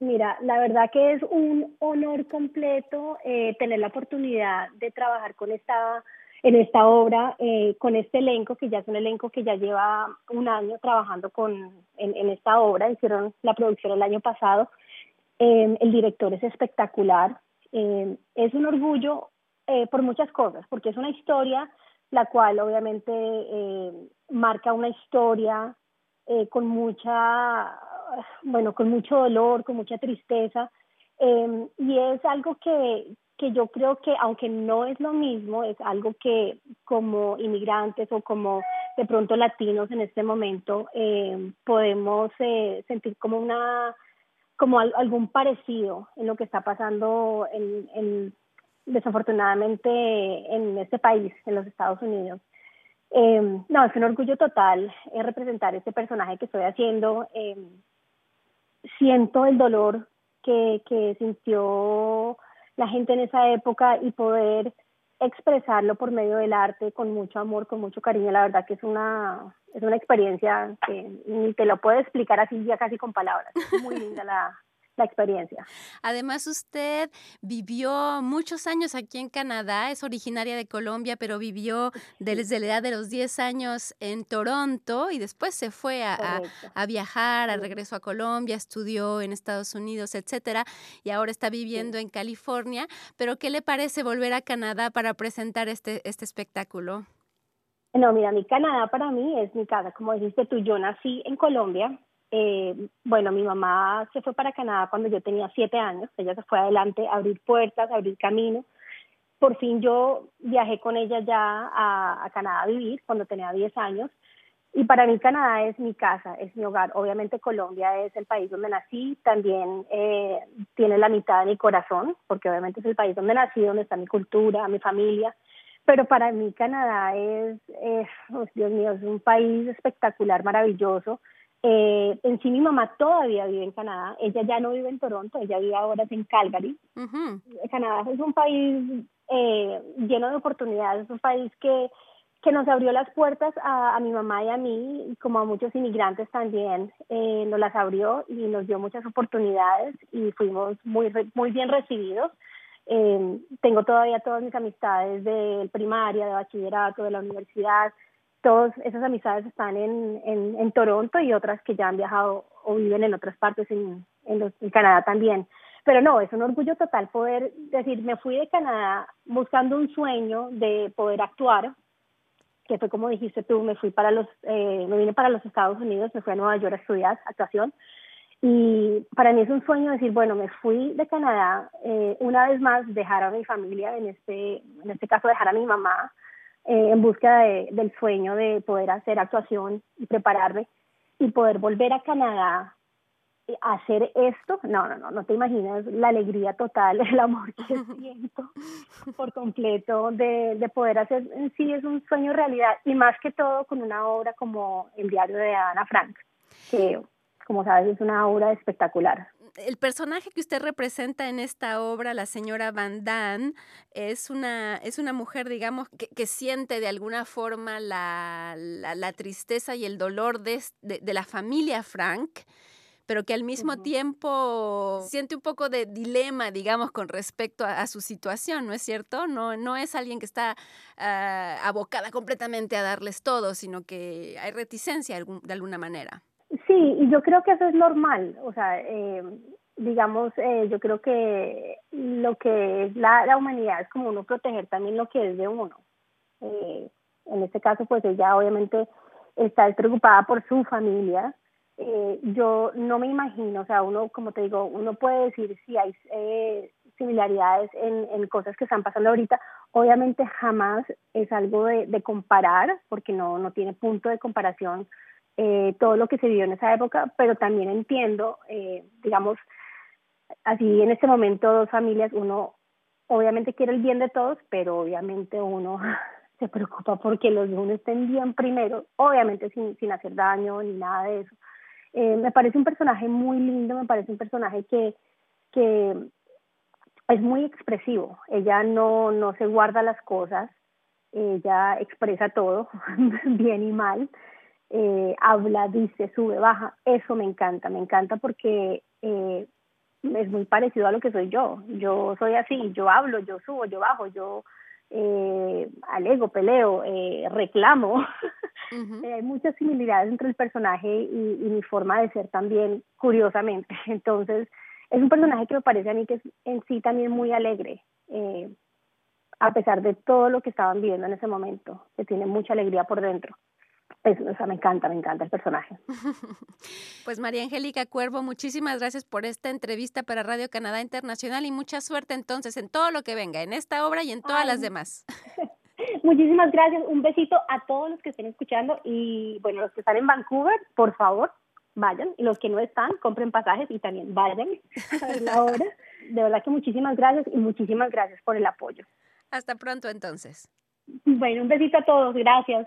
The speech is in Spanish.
Mira, la verdad que es un honor completo eh, tener la oportunidad de trabajar con esta, en esta obra, eh, con este elenco, que ya es un elenco que ya lleva un año trabajando con, en, esta obra, hicieron la producción el año pasado. Eh, el director es espectacular, es un orgullo por muchas cosas, porque es una historia la cual obviamente marca una historia con mucha bueno, con mucho dolor, con mucha tristeza, em, y es algo que, que yo creo que, aunque no es lo mismo, es algo que como inmigrantes o como de pronto latinos en este momento em, podemos eh, sentir como una como algún parecido en lo que está pasando en, desafortunadamente en este país, en los Estados Unidos. Eh, no, es un orgullo total eh, representar este personaje que estoy haciendo. Siento el dolor que, que sintió la gente en esa época y poder expresarlo por medio del arte con mucho amor, con mucho cariño, la verdad que es una, es una experiencia que ni te lo puedo explicar así ya casi con palabras. Es muy linda la, la experiencia. Además, usted vivió muchos años aquí en Canadá, es originaria de Colombia, pero vivió desde la edad de los 10 años en Toronto y después se fue a, a, viajar, al regreso a Colombia, estudió en Estados Unidos, etcétera, y ahora está viviendo en California. Pero, ¿qué le parece volver a Canadá para presentar este, este espectáculo? No, mira, mi Canadá para mí es mi casa. Como dijiste tú, yo nací en Colombia, eh, bueno, mi mamá se fue para Canadá cuando yo tenía siete años, ella se fue adelante a abrir puertas, a abrir camino. Por fin yo viajé con ella ya a, Canadá a vivir cuando tenía diez años. Y para mí Canadá es mi casa, es mi hogar. Obviamente Colombia es el país donde nací, también eh, tiene la mitad de mi corazón, porque obviamente es el país donde nací, donde está mi cultura, mi familia. Pero para mí Canadá es, es oh, Dios mío, es un país espectacular, maravilloso. Eh, en sí mi mamá todavía vive en Canadá, ella ya no vive en Toronto, ella vive ahora en Calgary. Canadá es un país eh, lleno de oportunidades, es un país que, que nos abrió las puertas a, a mi mamá y a mí, como a muchos inmigrantes también, eh, nos las abrió y nos dio muchas oportunidades y fuimos muy, muy bien recibidos. Eh, tengo todavía todas mis amistades de primaria, de bachillerato, de la universidad, todas esas amistades están en, en, Toronto y otras que ya han viajado o viven en otras partes en, en, Canadá también. Pero no, es un orgullo total poder decir, me fui de Canadá buscando un sueño de poder actuar, que fue como dijiste tú, me fui para los, eh, me vine para los Estados Unidos, me fui a Nueva York a estudiar actuación. Y para mí es un sueño decir, bueno, me fui de Canadá, eh, una vez más dejar a mi familia, en este, en este caso dejar a mi mamá, eh, en búsqueda del sueño de poder hacer actuación y prepararme y poder volver a Canadá a hacer esto, no, no, no, no te imaginas la alegría total, el amor que siento por completo de, de poder hacer en sí es un sueño realidad y más que todo con una obra como El diario de Ana Frank, que como sabes es una obra espectacular el personaje que usted representa en esta obra, la señora Van Damme, es una, es una mujer, digamos, que, siente de alguna forma la, la, tristeza y el dolor de, de, la familia Frank, pero que al mismo tiempo siente un poco de dilema, digamos, con respecto a, su situación, ¿no es cierto? No, no es alguien que está ah, abocada completamente a darles todo, sino que hay reticencia de alguna manera. Sí, y yo creo que eso es normal, o sea, eh, digamos, eh, yo creo que lo que es la, la, humanidad es como uno proteger también lo que es de uno. Eh, en este caso, pues ella obviamente está preocupada por su familia. Eh, yo no me imagino, o sea, uno, como te digo, uno puede decir si hay eh, similaridades en, en cosas que están pasando ahorita. Obviamente jamás es algo de, de comparar, porque no, no tiene punto de comparación eh, todo lo que se vivió en esa época, pero también entiendo, eh, digamos, así en este momento dos familias, uno obviamente quiere el bien de todos, pero obviamente uno se preocupa porque los uno estén bien primero, obviamente sin, sin hacer daño ni nada de eso. Eh, me parece un personaje muy lindo, me parece un personaje que, que es muy expresivo, ella no, no se guarda las cosas, ella expresa todo, bien y mal, eh, habla, dice, sube, baja, eso me encanta, me encanta porque eh, es muy parecido a lo que soy yo. Yo soy así, yo hablo, yo subo, yo bajo, yo eh, alego, peleo, eh, reclamo. Eh, hay muchas similitudes entre el personaje y, mi forma de ser también, curiosamente. Entonces, es un personaje que me parece a mí que es en sí también muy alegre, eh, a pesar de todo lo que estaban viviendo en ese momento, que tiene mucha alegría por dentro o sea, me encanta, me encanta el personaje. Pues María Angélica Cuervo, muchísimas gracias por esta entrevista para Radio Canadá Internacional y mucha suerte entonces en todo lo que venga, en esta obra y en todas las demás. Muchísimas gracias, un besito a todos los que estén escuchando y bueno, los que están en Vancouver, por favor, vayan y los que no están, compren pasajes y también vayan a ver la obra. De verdad que muchísimas gracias y muchísimas gracias por el apoyo. Hasta pronto entonces. Bueno, un besito a todos, gracias.